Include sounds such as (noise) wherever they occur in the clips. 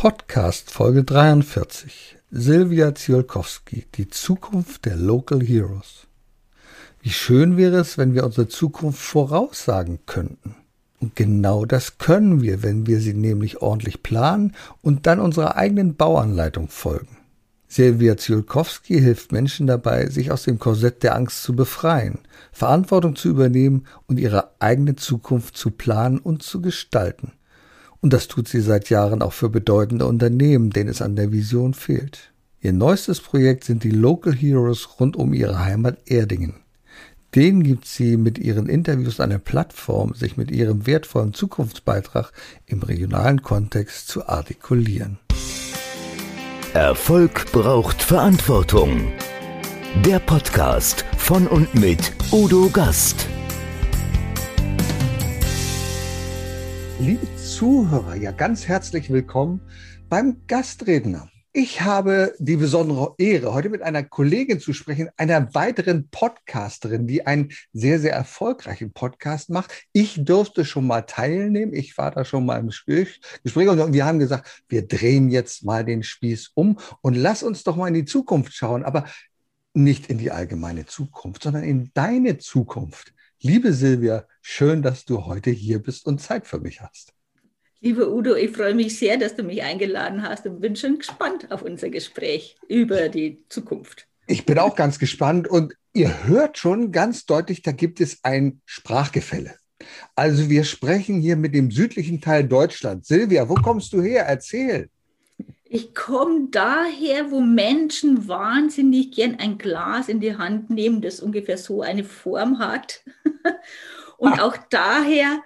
Podcast Folge 43. Silvia Ziolkowski, die Zukunft der Local Heroes. Wie schön wäre es, wenn wir unsere Zukunft voraussagen könnten. Und genau das können wir, wenn wir sie nämlich ordentlich planen und dann unserer eigenen Bauanleitung folgen. Silvia Ziolkowski hilft Menschen dabei, sich aus dem Korsett der Angst zu befreien, Verantwortung zu übernehmen und ihre eigene Zukunft zu planen und zu gestalten. Und das tut sie seit Jahren auch für bedeutende Unternehmen, denen es an der Vision fehlt. Ihr neuestes Projekt sind die Local Heroes rund um ihre Heimat Erdingen. Denen gibt sie mit ihren Interviews eine Plattform, sich mit ihrem wertvollen Zukunftsbeitrag im regionalen Kontext zu artikulieren. Erfolg braucht Verantwortung. Der Podcast von und mit Udo Gast. Liebe Zuhörer, ja ganz herzlich willkommen beim Gastredner. Ich habe die besondere Ehre, heute mit einer Kollegin zu sprechen, einer weiteren Podcasterin, die einen sehr, sehr erfolgreichen Podcast macht. Ich durfte schon mal teilnehmen. Ich war da schon mal im Gespräch und wir haben gesagt, wir drehen jetzt mal den Spieß um und lass uns doch mal in die Zukunft schauen, aber nicht in die allgemeine Zukunft, sondern in deine Zukunft. Liebe Silvia, schön, dass du heute hier bist und Zeit für mich hast. Lieber Udo, ich freue mich sehr, dass du mich eingeladen hast und bin schon gespannt auf unser Gespräch über die Zukunft. Ich bin auch ganz gespannt und ihr hört schon ganz deutlich, da gibt es ein Sprachgefälle. Also wir sprechen hier mit dem südlichen Teil Deutschlands. Silvia, wo kommst du her? Erzähl. Ich komme daher, wo Menschen wahnsinnig gern ein Glas in die Hand nehmen, das ungefähr so eine Form hat. (laughs) Und ah. auch daher,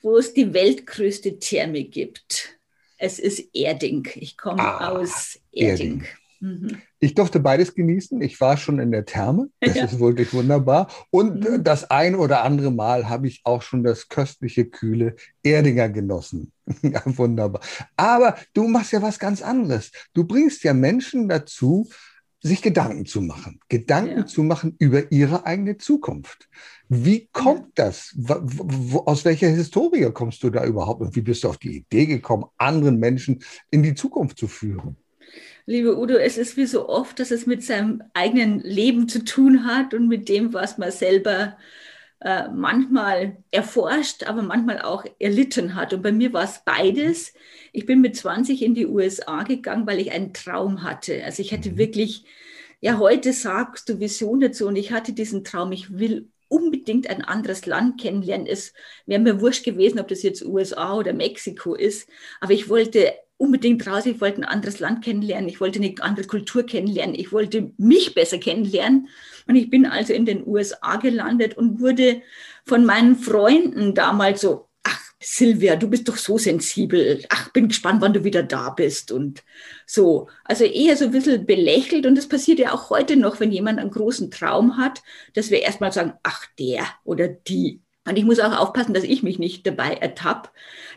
wo es die weltgrößte Therme gibt. Es ist Erding. Ich komme ah, aus Erding. Erding. Mhm. Ich durfte beides genießen. Ich war schon in der Therme. Das ja. ist wirklich wunderbar. Und mhm. das ein oder andere Mal habe ich auch schon das köstliche, kühle Erdinger genossen. (laughs) ja, wunderbar. Aber du machst ja was ganz anderes. Du bringst ja Menschen dazu, sich Gedanken zu machen. Gedanken ja. zu machen über ihre eigene Zukunft. Wie kommt das? Aus welcher Historie kommst du da überhaupt und wie bist du auf die Idee gekommen, anderen Menschen in die Zukunft zu führen? Liebe Udo, es ist wie so oft, dass es mit seinem eigenen Leben zu tun hat und mit dem, was man selber äh, manchmal erforscht, aber manchmal auch erlitten hat. Und bei mir war es beides. Ich bin mit 20 in die USA gegangen, weil ich einen Traum hatte. Also ich hatte mhm. wirklich, ja, heute sagst du Vision dazu und ich hatte diesen Traum, ich will unbedingt ein anderes Land kennenlernen. Es wäre mir wurscht gewesen, ob das jetzt USA oder Mexiko ist. Aber ich wollte unbedingt raus. Ich wollte ein anderes Land kennenlernen. Ich wollte eine andere Kultur kennenlernen. Ich wollte mich besser kennenlernen. Und ich bin also in den USA gelandet und wurde von meinen Freunden damals so Silvia, du bist doch so sensibel. Ach, bin gespannt, wann du wieder da bist und so. Also eher so ein bisschen belächelt und das passiert ja auch heute noch, wenn jemand einen großen Traum hat, dass wir erstmal sagen, ach, der oder die. Und ich muss auch aufpassen, dass ich mich nicht dabei ertappe,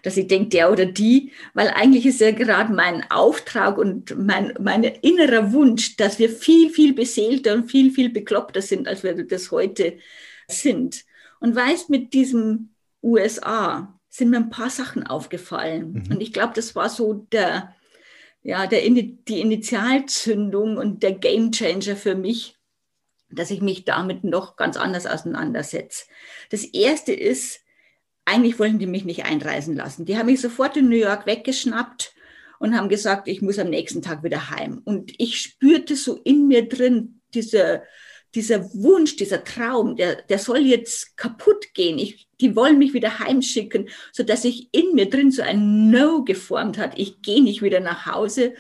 dass ich denke, der oder die, weil eigentlich ist ja gerade mein Auftrag und mein, mein innerer Wunsch, dass wir viel, viel beseelter und viel, viel bekloppter sind, als wir das heute sind. Und weißt, mit diesem USA, sind mir ein paar Sachen aufgefallen. Mhm. Und ich glaube, das war so der, ja, der, die Initialzündung und der Gamechanger für mich, dass ich mich damit noch ganz anders auseinandersetze. Das erste ist, eigentlich wollten die mich nicht einreisen lassen. Die haben mich sofort in New York weggeschnappt und haben gesagt, ich muss am nächsten Tag wieder heim. Und ich spürte so in mir drin diese, dieser Wunsch, dieser Traum, der, der soll jetzt kaputt gehen. Ich, die wollen mich wieder heimschicken, so dass sich in mir drin so ein No geformt hat. Ich gehe nicht wieder nach Hause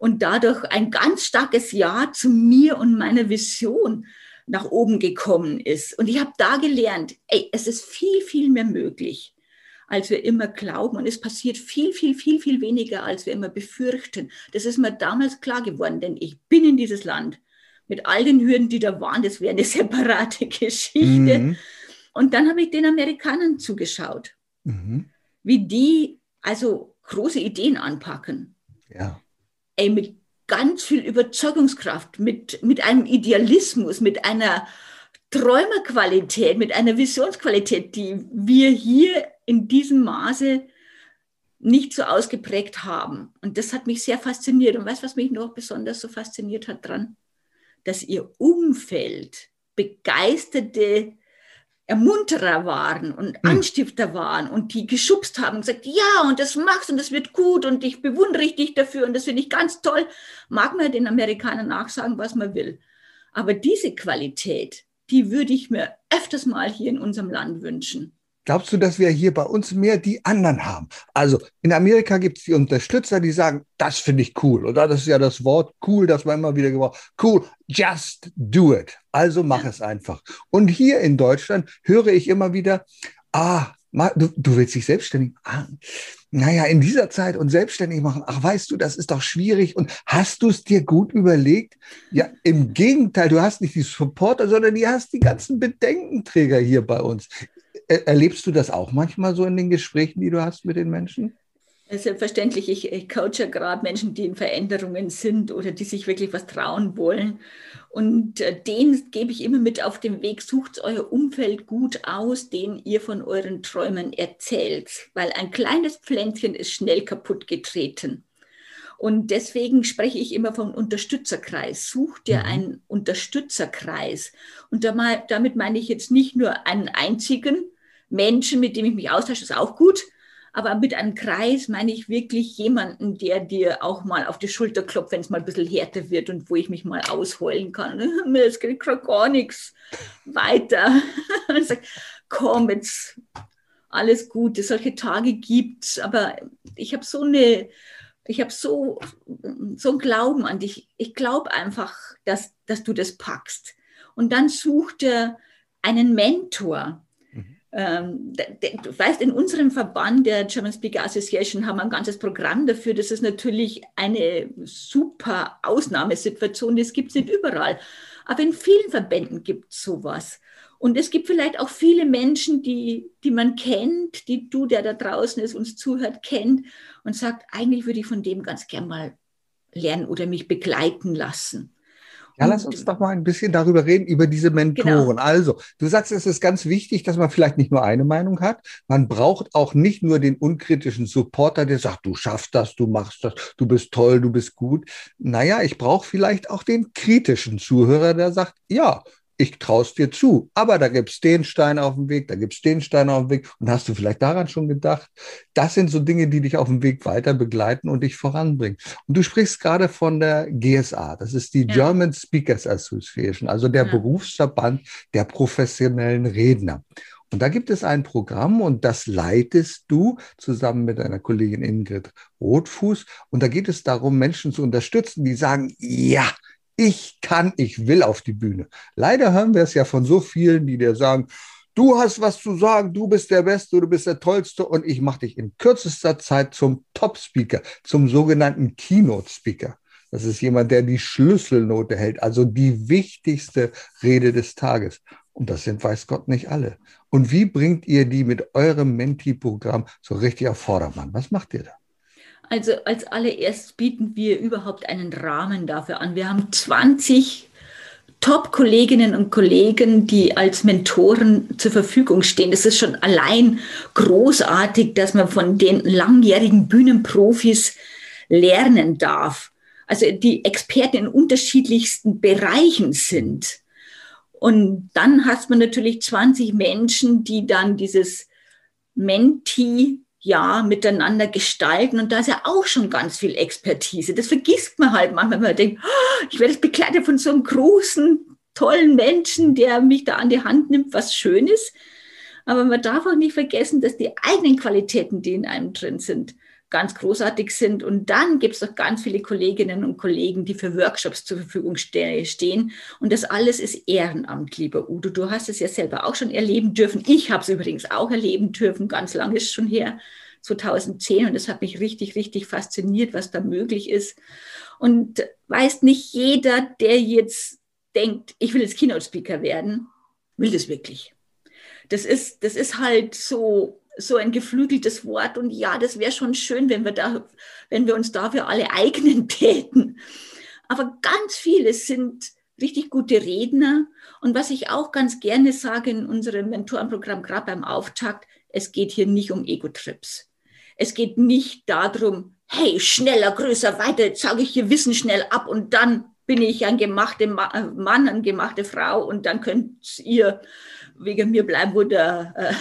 und dadurch ein ganz starkes Ja zu mir und meiner Vision nach oben gekommen ist. Und ich habe da gelernt, ey, es ist viel, viel mehr möglich, als wir immer glauben. Und es passiert viel, viel, viel, viel weniger, als wir immer befürchten. Das ist mir damals klar geworden, denn ich bin in dieses Land mit all den Hürden, die da waren. Das wäre eine (laughs) separate Geschichte. Mhm. Und dann habe ich den Amerikanern zugeschaut, mhm. wie die also große Ideen anpacken. Ja. Ey, mit ganz viel Überzeugungskraft, mit, mit einem Idealismus, mit einer Träumerqualität, mit einer Visionsqualität, die wir hier in diesem Maße nicht so ausgeprägt haben. Und das hat mich sehr fasziniert. Und weißt du, was mich noch besonders so fasziniert hat dran? Dass ihr Umfeld begeisterte Ermunterer waren und hm. Anstifter waren und die geschubst haben und gesagt, ja, und das machst und das wird gut und ich bewundere dich dafür und das finde ich ganz toll. Mag man den Amerikanern nachsagen, was man will. Aber diese Qualität, die würde ich mir öfters mal hier in unserem Land wünschen. Glaubst du, dass wir hier bei uns mehr die anderen haben? Also in Amerika gibt es die Unterstützer, die sagen, das finde ich cool. Oder das ist ja das Wort cool, das man immer wieder gebraucht. Cool, just do it. Also mach es einfach. Und hier in Deutschland höre ich immer wieder, ah, du, du willst dich selbstständig machen. Naja, in dieser Zeit und selbstständig machen, ach weißt du, das ist doch schwierig. Und hast du es dir gut überlegt? Ja, im Gegenteil, du hast nicht die Supporter, sondern du hast die ganzen Bedenkenträger hier bei uns. Erlebst du das auch manchmal so in den Gesprächen, die du hast mit den Menschen? Selbstverständlich, ich, ich coache gerade Menschen, die in Veränderungen sind oder die sich wirklich was trauen wollen. Und äh, denen gebe ich immer mit auf den Weg, sucht euer Umfeld gut aus, den ihr von euren Träumen erzählt, weil ein kleines Pflänzchen ist schnell kaputt getreten. Und deswegen spreche ich immer vom Unterstützerkreis. Such dir mhm. einen Unterstützerkreis. Und damit meine ich jetzt nicht nur einen einzigen, Menschen, mit dem ich mich austausche, ist auch gut. Aber mit einem Kreis meine ich wirklich jemanden, der dir auch mal auf die Schulter klopft, wenn es mal ein bisschen härter wird und wo ich mich mal ausheulen kann. (laughs) Mir geht gerade gar nichts weiter. (laughs) Und sagt, komm, jetzt alles Gute. Solche Tage gibt es. Aber ich habe so eine, ich habe so, so einen Glauben an dich. Ich glaube einfach, dass, dass du das packst. Und dann such dir einen Mentor ähm, du weißt, in unserem Verband der German Speaker Association haben wir ein ganzes Programm dafür. Das ist natürlich eine super Ausnahmesituation. Das gibt es nicht überall. Aber in vielen Verbänden gibt es sowas. Und es gibt vielleicht auch viele Menschen, die, die man kennt, die du, der da draußen ist, uns zuhört, kennt und sagt, eigentlich würde ich von dem ganz gern mal lernen oder mich begleiten lassen. Ja, lass uns doch mal ein bisschen darüber reden, über diese Mentoren. Genau. Also, du sagst, es ist ganz wichtig, dass man vielleicht nicht nur eine Meinung hat. Man braucht auch nicht nur den unkritischen Supporter, der sagt, du schaffst das, du machst das, du bist toll, du bist gut. Naja, ich brauche vielleicht auch den kritischen Zuhörer, der sagt, ja, ich traue es dir zu. Aber da gibt es den Stein auf dem Weg, da gibt es den Stein auf dem Weg. Und hast du vielleicht daran schon gedacht? Das sind so Dinge, die dich auf dem Weg weiter begleiten und dich voranbringen. Und du sprichst gerade von der GSA. Das ist die ja. German Speakers Association, also der ja. Berufsverband der professionellen Redner. Und da gibt es ein Programm und das leitest du zusammen mit deiner Kollegin Ingrid Rotfuß. Und da geht es darum, Menschen zu unterstützen, die sagen, ja, ich kann, ich will auf die Bühne. Leider hören wir es ja von so vielen, die dir sagen, du hast was zu sagen, du bist der Beste, du bist der Tollste und ich mache dich in kürzester Zeit zum Top-Speaker, zum sogenannten Keynote-Speaker. Das ist jemand, der die Schlüsselnote hält, also die wichtigste Rede des Tages. Und das sind, weiß Gott, nicht alle. Und wie bringt ihr die mit eurem Menti-Programm so richtig auf Vordermann? Was macht ihr da? Also als allererst bieten wir überhaupt einen Rahmen dafür an. Wir haben 20 Top-Kolleginnen und Kollegen, die als Mentoren zur Verfügung stehen. Das ist schon allein großartig, dass man von den langjährigen Bühnenprofis lernen darf. Also die Experten in unterschiedlichsten Bereichen sind. Und dann hat man natürlich 20 Menschen, die dann dieses Menti ja, miteinander gestalten. Und da ist ja auch schon ganz viel Expertise. Das vergisst man halt manchmal, wenn man denkt, oh, ich werde begleitet von so einem großen, tollen Menschen, der mich da an die Hand nimmt, was Schönes. Aber man darf auch nicht vergessen, dass die eigenen Qualitäten, die in einem drin sind, ganz großartig sind. Und dann gibt es auch ganz viele Kolleginnen und Kollegen, die für Workshops zur Verfügung stehen. Und das alles ist Ehrenamt, lieber Udo. Du hast es ja selber auch schon erleben dürfen. Ich habe es übrigens auch erleben dürfen, ganz lange ist schon her, 2010. Und das hat mich richtig, richtig fasziniert, was da möglich ist. Und weiß nicht jeder, der jetzt denkt, ich will jetzt Keynote-Speaker werden, will das wirklich. Das ist, das ist halt so so ein geflügeltes Wort. Und ja, das wäre schon schön, wenn wir, da, wenn wir uns dafür alle eignen (laughs) täten. Aber ganz viele sind richtig gute Redner. Und was ich auch ganz gerne sage in unserem Mentorenprogramm, gerade beim Auftakt, es geht hier nicht um Ego-Trips. Es geht nicht darum, hey, schneller, größer, weiter, jetzt sage ich hier Wissen schnell ab und dann bin ich ein gemachter Mann, eine gemachte Frau und dann könnt ihr wegen mir bleiben, wo der, äh,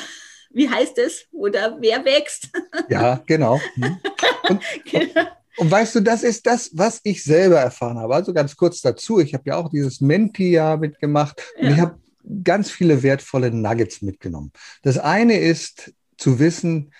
wie heißt es, wo der Wer wächst. Ja, genau. Hm. (laughs) Und, genau. Und weißt du, das ist das, was ich selber erfahren habe. Also ganz kurz dazu, ich habe ja auch dieses Menti-Jahr mitgemacht ja. und ich habe ganz viele wertvolle Nuggets mitgenommen. Das eine ist zu wissen,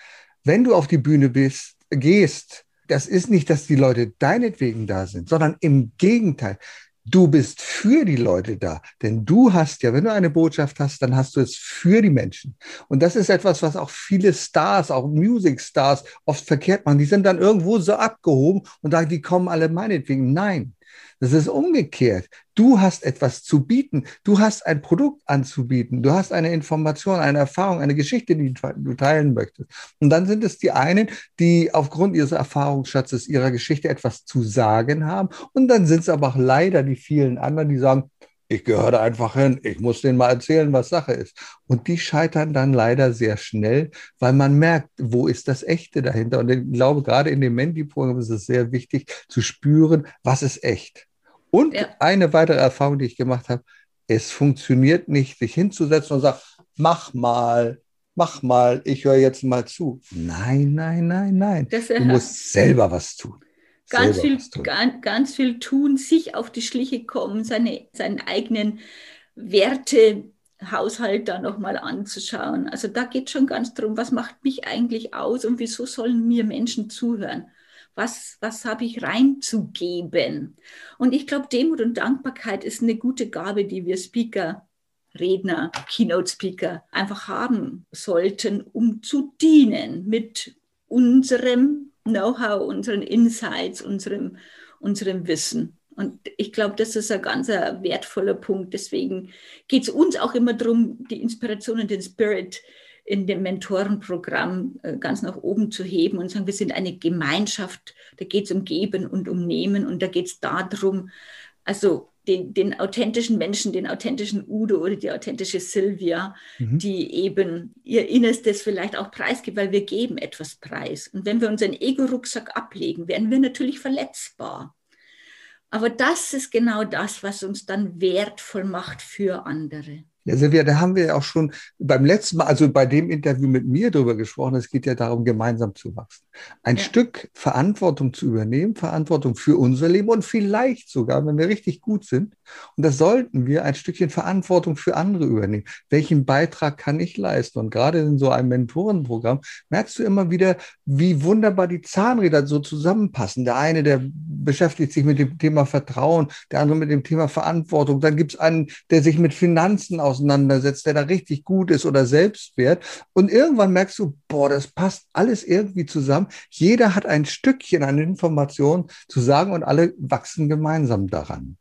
wenn du auf die Bühne bist, gehst, das ist nicht, dass die Leute deinetwegen da sind, sondern im Gegenteil. Du bist für die Leute da, denn du hast ja, wenn du eine Botschaft hast, dann hast du es für die Menschen. Und das ist etwas, was auch viele Stars, auch Music Stars oft verkehrt machen. Die sind dann irgendwo so abgehoben und sagen, die kommen alle meinetwegen. Nein, das ist umgekehrt. Du hast etwas zu bieten. Du hast ein Produkt anzubieten. Du hast eine Information, eine Erfahrung, eine Geschichte, die du teilen möchtest. Und dann sind es die einen, die aufgrund ihres Erfahrungsschatzes ihrer Geschichte etwas zu sagen haben. Und dann sind es aber auch leider die vielen anderen, die sagen, ich gehöre da einfach hin, ich muss denen mal erzählen, was Sache ist. Und die scheitern dann leider sehr schnell, weil man merkt, wo ist das Echte dahinter. Und ich glaube, gerade in dem Menti-Programm ist es sehr wichtig zu spüren, was ist echt. Und ja. eine weitere Erfahrung, die ich gemacht habe, es funktioniert nicht, sich hinzusetzen und sagen, mach mal, mach mal, ich höre jetzt mal zu. Nein, nein, nein, nein. Das, du musst selber was tun. Ganz viel, ganz, ganz viel tun, sich auf die Schliche kommen, seine, seinen eigenen Wertehaushalt da nochmal anzuschauen. Also da geht schon ganz darum, was macht mich eigentlich aus und wieso sollen mir Menschen zuhören? Was, was habe ich reinzugeben? Und ich glaube, Demut und Dankbarkeit ist eine gute Gabe, die wir Speaker, Redner, Keynote-Speaker einfach haben sollten, um zu dienen mit unserem Know-how, unseren Insights, unserem, unserem Wissen. Und ich glaube, das ist ein ganz wertvoller Punkt. Deswegen geht es uns auch immer darum, die Inspiration und den Spirit in dem Mentorenprogramm äh, ganz nach oben zu heben und sagen, wir sind eine Gemeinschaft, da geht es um Geben und um Nehmen und da geht es darum, also den, den, authentischen Menschen, den authentischen Udo oder die authentische Silvia, mhm. die eben ihr Innerstes vielleicht auch preisgibt, weil wir geben etwas preis. Und wenn wir unseren Ego-Rucksack ablegen, werden wir natürlich verletzbar. Aber das ist genau das, was uns dann wertvoll macht für andere. Ja, Silvia, da haben wir ja auch schon beim letzten Mal, also bei dem Interview mit mir darüber gesprochen. Es geht ja darum, gemeinsam zu wachsen. Ein ja. Stück Verantwortung zu übernehmen, Verantwortung für unser Leben und vielleicht sogar, wenn wir richtig gut sind, und das sollten wir, ein Stückchen Verantwortung für andere übernehmen. Welchen Beitrag kann ich leisten? Und gerade in so einem Mentorenprogramm merkst du immer wieder, wie wunderbar die Zahnräder so zusammenpassen. Der eine, der beschäftigt sich mit dem Thema Vertrauen, der andere mit dem Thema Verantwortung. Dann gibt es einen, der sich mit Finanzen auseinandersetzt, der da richtig gut ist oder Selbstwert. Und irgendwann merkst du, boah, das passt alles irgendwie zusammen. Jeder hat ein Stückchen an Informationen zu sagen und alle wachsen gemeinsam daran.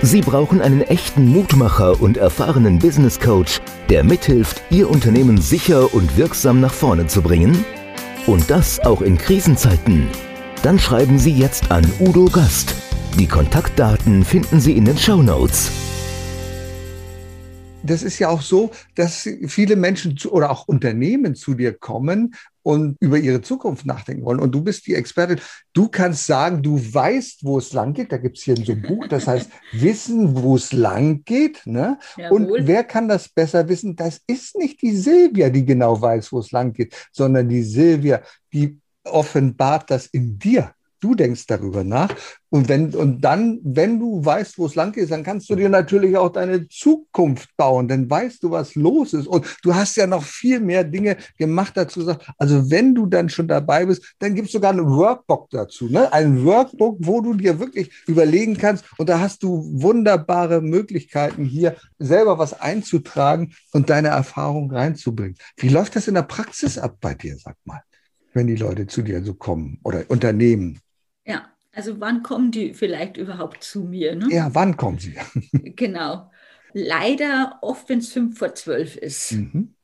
Sie brauchen einen echten Mutmacher und erfahrenen Business Coach, der mithilft, Ihr Unternehmen sicher und wirksam nach vorne zu bringen? Und das auch in Krisenzeiten. Dann schreiben Sie jetzt an Udo Gast. Die Kontaktdaten finden Sie in den Show Notes das ist ja auch so, dass viele Menschen zu, oder auch Unternehmen zu dir kommen und über ihre Zukunft nachdenken wollen. Und du bist die Expertin. Du kannst sagen, du weißt, wo es lang geht. Da gibt es hier so ein Buch, das heißt (laughs) Wissen, wo es lang geht. Ne? Und wer kann das besser wissen? Das ist nicht die Silvia, die genau weiß, wo es lang geht, sondern die Silvia, die offenbart das in dir. Du denkst darüber nach. Und, wenn, und dann, wenn du weißt, wo es lang geht, dann kannst du dir natürlich auch deine Zukunft bauen. Dann weißt du, was los ist. Und du hast ja noch viel mehr Dinge gemacht dazu. Also wenn du dann schon dabei bist, dann gibt es sogar ein Workbook dazu. Ne? Ein Workbook, wo du dir wirklich überlegen kannst. Und da hast du wunderbare Möglichkeiten, hier selber was einzutragen und deine Erfahrung reinzubringen. Wie läuft das in der Praxis ab bei dir, sag mal, wenn die Leute zu dir so kommen oder Unternehmen? Also wann kommen die vielleicht überhaupt zu mir? Ne? Ja, wann kommen sie? (laughs) genau. Leider oft, wenn es fünf vor zwölf ist. Mhm.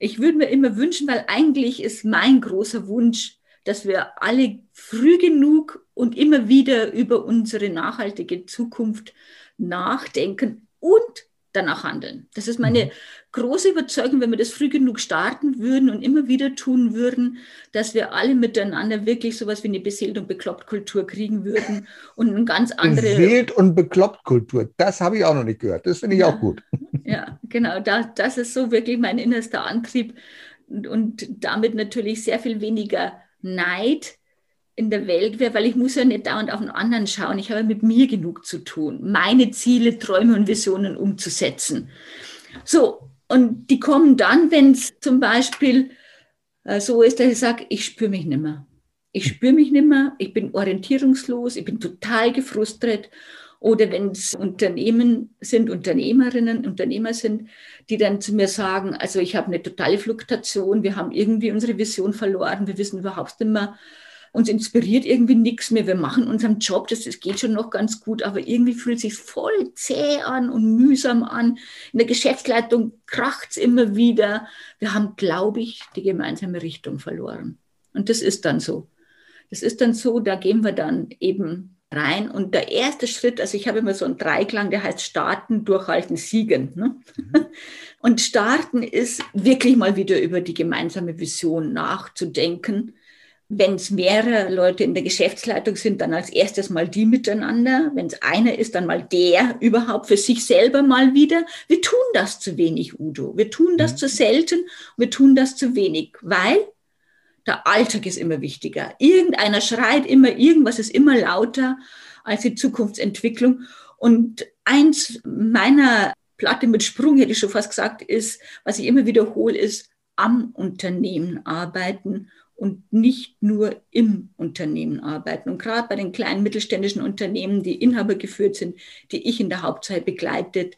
Ich würde mir immer wünschen, weil eigentlich ist mein großer Wunsch, dass wir alle früh genug und immer wieder über unsere nachhaltige Zukunft nachdenken und danach handeln. Das ist meine mhm. große Überzeugung, wenn wir das früh genug starten würden und immer wieder tun würden, dass wir alle miteinander wirklich sowas wie eine beseelt und bekloppt Kultur kriegen würden (laughs) und eine ganz andere. Beseelt und bekloppt Kultur, das habe ich auch noch nicht gehört. Das finde ich ja, auch gut. (laughs) Ja, genau. Das, das ist so wirklich mein innerster Antrieb und, und damit natürlich sehr viel weniger Neid in der Welt wäre, weil ich muss ja nicht dauernd auf den anderen schauen. Ich habe mit mir genug zu tun, meine Ziele, Träume und Visionen umzusetzen. So, und die kommen dann, wenn es zum Beispiel äh, so ist, dass ich sage, ich spüre mich nicht mehr. Ich spüre mich nicht mehr, ich bin orientierungslos, ich bin total gefrustet. Oder wenn es Unternehmen sind, Unternehmerinnen, Unternehmer sind, die dann zu mir sagen, also ich habe eine totale Fluktuation, wir haben irgendwie unsere Vision verloren, wir wissen überhaupt nicht mehr, uns inspiriert irgendwie nichts mehr. Wir machen unseren Job, das, das geht schon noch ganz gut, aber irgendwie fühlt es sich voll zäh an und mühsam an. In der Geschäftsleitung kracht es immer wieder. Wir haben, glaube ich, die gemeinsame Richtung verloren. Und das ist dann so. Das ist dann so, da gehen wir dann eben rein. Und der erste Schritt, also ich habe immer so einen Dreiklang, der heißt starten, durchhalten, siegen. Ne? Mhm. (laughs) Und starten ist wirklich mal wieder über die gemeinsame Vision nachzudenken wenn es mehrere Leute in der Geschäftsleitung sind, dann als erstes mal die miteinander. Wenn es einer ist, dann mal der überhaupt für sich selber mal wieder. Wir tun das zu wenig, Udo. Wir tun das mhm. zu selten. Wir tun das zu wenig, weil der Alltag ist immer wichtiger. Irgendeiner schreit immer, irgendwas ist immer lauter als die Zukunftsentwicklung. Und eins meiner Platte mit Sprung, hätte ich schon fast gesagt, ist, was ich immer wiederhole, ist am Unternehmen arbeiten und nicht nur im Unternehmen arbeiten. Und gerade bei den kleinen mittelständischen Unternehmen, die Inhaber geführt sind, die ich in der Hauptzeit begleitet,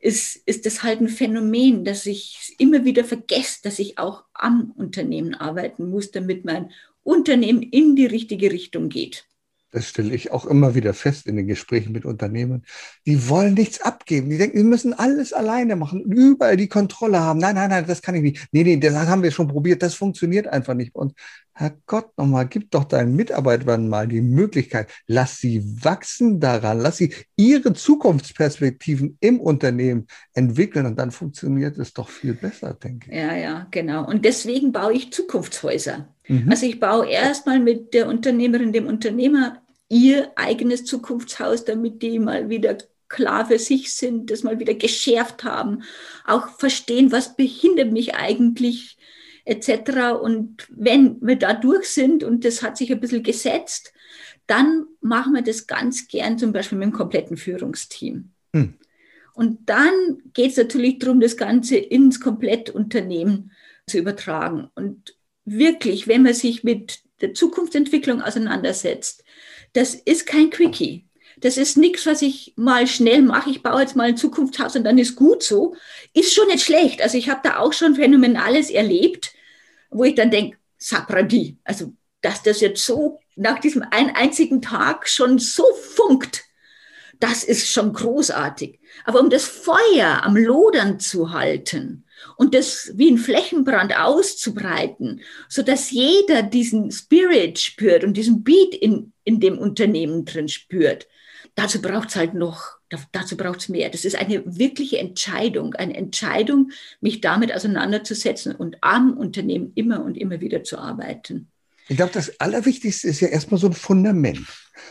ist, ist das halt ein Phänomen, dass ich immer wieder vergesse, dass ich auch am Unternehmen arbeiten muss, damit mein Unternehmen in die richtige Richtung geht. Das stelle ich auch immer wieder fest in den Gesprächen mit Unternehmen. Die wollen nichts abgeben. Die denken, wir müssen alles alleine machen, überall die Kontrolle haben. Nein, nein, nein, das kann ich nicht. Nee, nee, das haben wir schon probiert. Das funktioniert einfach nicht. Und Herrgott nochmal, gib doch deinen Mitarbeitern mal die Möglichkeit. Lass sie wachsen daran. Lass sie ihre Zukunftsperspektiven im Unternehmen entwickeln. Und dann funktioniert es doch viel besser, denke ich. Ja, ja, genau. Und deswegen baue ich Zukunftshäuser. Mhm. Also ich baue erstmal mit der Unternehmerin, dem Unternehmer ihr eigenes Zukunftshaus, damit die mal wieder klar für sich sind, das mal wieder geschärft haben, auch verstehen, was behindert mich eigentlich etc. Und wenn wir da durch sind und das hat sich ein bisschen gesetzt, dann machen wir das ganz gern zum Beispiel mit dem kompletten Führungsteam. Hm. Und dann geht es natürlich darum, das Ganze ins Komplettunternehmen zu übertragen. Und wirklich, wenn man sich mit der Zukunftsentwicklung auseinandersetzt, das ist kein Quickie. Das ist nichts, was ich mal schnell mache. Ich baue jetzt mal ein Zukunftshaus und dann ist gut so. Ist schon nicht schlecht. Also ich habe da auch schon Phänomenales erlebt, wo ich dann denke, Sapradi, also dass das jetzt so nach diesem einen einzigen Tag schon so funkt, das ist schon großartig. Aber um das Feuer am Lodern zu halten, und das wie ein Flächenbrand auszubreiten, so dass jeder diesen Spirit spürt und diesen Beat in, in dem Unternehmen drin spürt. Dazu braucht es halt noch, dazu braucht es mehr. Das ist eine wirkliche Entscheidung, eine Entscheidung, mich damit auseinanderzusetzen und am Unternehmen immer und immer wieder zu arbeiten. Ich glaube, das Allerwichtigste ist ja erstmal so ein Fundament.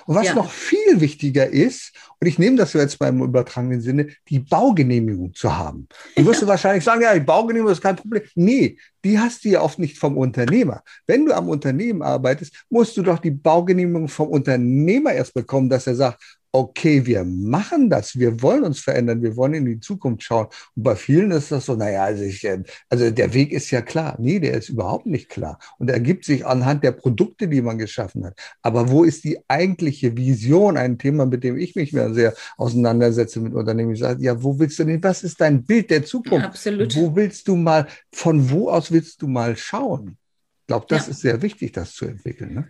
Und was ja. noch viel wichtiger ist, und ich nehme das jetzt beim übertragenen Sinne, die Baugenehmigung zu haben. Du wirst (laughs) ja. wahrscheinlich sagen, ja, die Baugenehmigung ist kein Problem. Nee, die hast du ja oft nicht vom Unternehmer. Wenn du am Unternehmen arbeitest, musst du doch die Baugenehmigung vom Unternehmer erst bekommen, dass er sagt, okay, wir machen das, wir wollen uns verändern, wir wollen in die Zukunft schauen. Und bei vielen ist das so, naja, also, ich, äh, also der Weg ist ja klar. Nee, der ist überhaupt nicht klar. Und ergibt sich anhand der Produkte, die man geschaffen hat. Aber wo ist die eigentliche Vision? Ein Thema, mit dem ich mich mehr sehr auseinandersetze mit Unternehmen. Ich sage, ja, wo willst du denn, was ist dein Bild der Zukunft? Absolut. Wo willst du mal, von wo aus willst du mal schauen? Ich glaube, das ja. ist sehr wichtig, das zu entwickeln. Ne?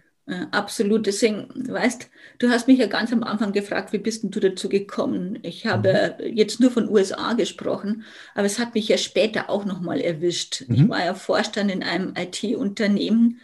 Absolut. Deswegen, weißt, du hast mich ja ganz am Anfang gefragt, wie bist denn du dazu gekommen? Ich habe mhm. jetzt nur von USA gesprochen, aber es hat mich ja später auch nochmal erwischt. Mhm. Ich war ja Vorstand in einem IT-Unternehmen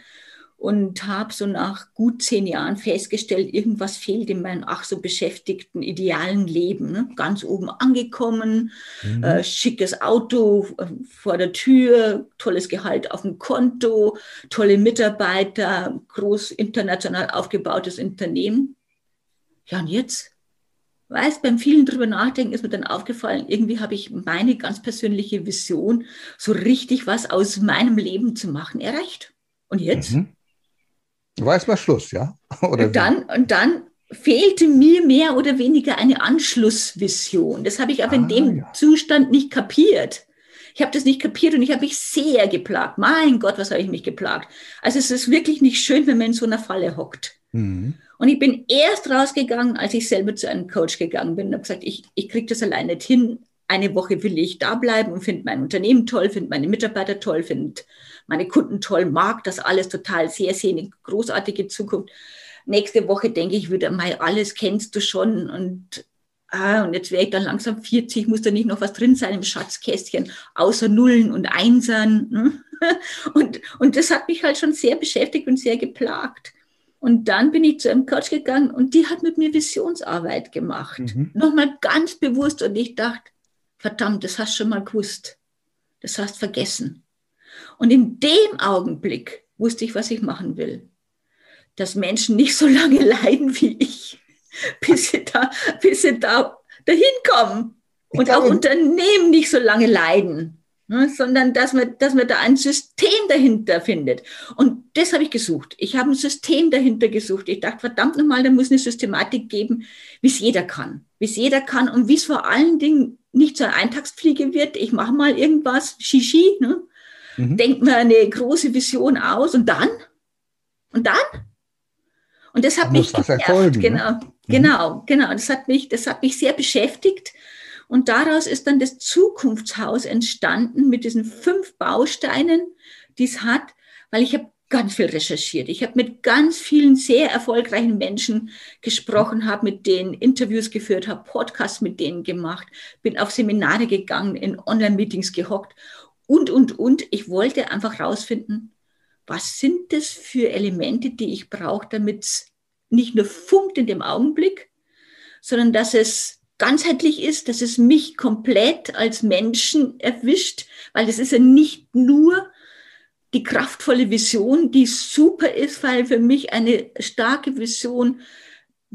und habe so nach gut zehn Jahren festgestellt, irgendwas fehlt in meinem ach so beschäftigten, idealen Leben. Ne? Ganz oben angekommen, mhm. äh, schickes Auto äh, vor der Tür, tolles Gehalt auf dem Konto, tolle Mitarbeiter, groß international aufgebautes Unternehmen. Ja, und jetzt? Weißt, beim vielen drüber nachdenken ist mir dann aufgefallen, irgendwie habe ich meine ganz persönliche Vision, so richtig was aus meinem Leben zu machen, erreicht. Und jetzt? Mhm. War mal Schluss, ja? (laughs) Oder und, dann, und dann fehlte mir mehr oder weniger eine Anschlussvision. Das habe ich aber ah, in dem ja. Zustand nicht kapiert. Ich habe das nicht kapiert und ich habe mich sehr geplagt. Mein Gott, was habe ich mich geplagt. Also es ist wirklich nicht schön, wenn man in so einer Falle hockt. Mhm. Und ich bin erst rausgegangen, als ich selber zu einem Coach gegangen bin und habe gesagt, ich, ich kriege das allein nicht hin. Eine Woche will ich da bleiben und finde mein Unternehmen toll, finde meine Mitarbeiter toll, finde meine Kunden toll, mag das alles total sehr, sehe eine großartige Zukunft. Nächste Woche denke ich wieder, mal alles kennst du schon und ah, und jetzt wäre ich dann langsam 40, muss da nicht noch was drin sein im Schatzkästchen, außer Nullen und Einsern. Ne? (laughs) Und, und das hat mich halt schon sehr beschäftigt und sehr geplagt. Und dann bin ich zu einem Coach gegangen und die hat mit mir Visionsarbeit gemacht. Mhm. Nochmal ganz bewusst und ich dachte, verdammt, das hast du schon mal gewusst. Das hast vergessen. Und in dem Augenblick wusste ich, was ich machen will. Dass Menschen nicht so lange leiden wie ich, (laughs) bis sie da, bis sie da dahin kommen. Und auch Unternehmen nicht so lange leiden, ne, sondern dass man, dass man da ein System dahinter findet. Und das habe ich gesucht. Ich habe ein System dahinter gesucht. Ich dachte, verdammt nochmal, da muss eine Systematik geben, wie es jeder kann. Wie es jeder kann und wie es vor allen Dingen nicht so eine Eintagsfliege wird. Ich mache mal irgendwas, Shishi, ne? Mhm. denkt man eine große Vision aus und dann? Und dann? Und das hat da mich erfolgen, genau, ne? genau, genau. Das hat mich, das hat mich sehr beschäftigt. Und daraus ist dann das Zukunftshaus entstanden mit diesen fünf Bausteinen, die es hat, weil ich habe ganz viel recherchiert. Ich habe mit ganz vielen sehr erfolgreichen Menschen gesprochen, habe mit denen Interviews geführt, habe Podcasts mit denen gemacht, bin auf Seminare gegangen, in Online-Meetings gehockt und, und, und. Ich wollte einfach rausfinden, was sind das für Elemente, die ich brauche, damit es nicht nur funkt in dem Augenblick, sondern dass es ganzheitlich ist, dass es mich komplett als Menschen erwischt, weil es ist ja nicht nur die kraftvolle Vision, die super ist, weil für mich eine starke Vision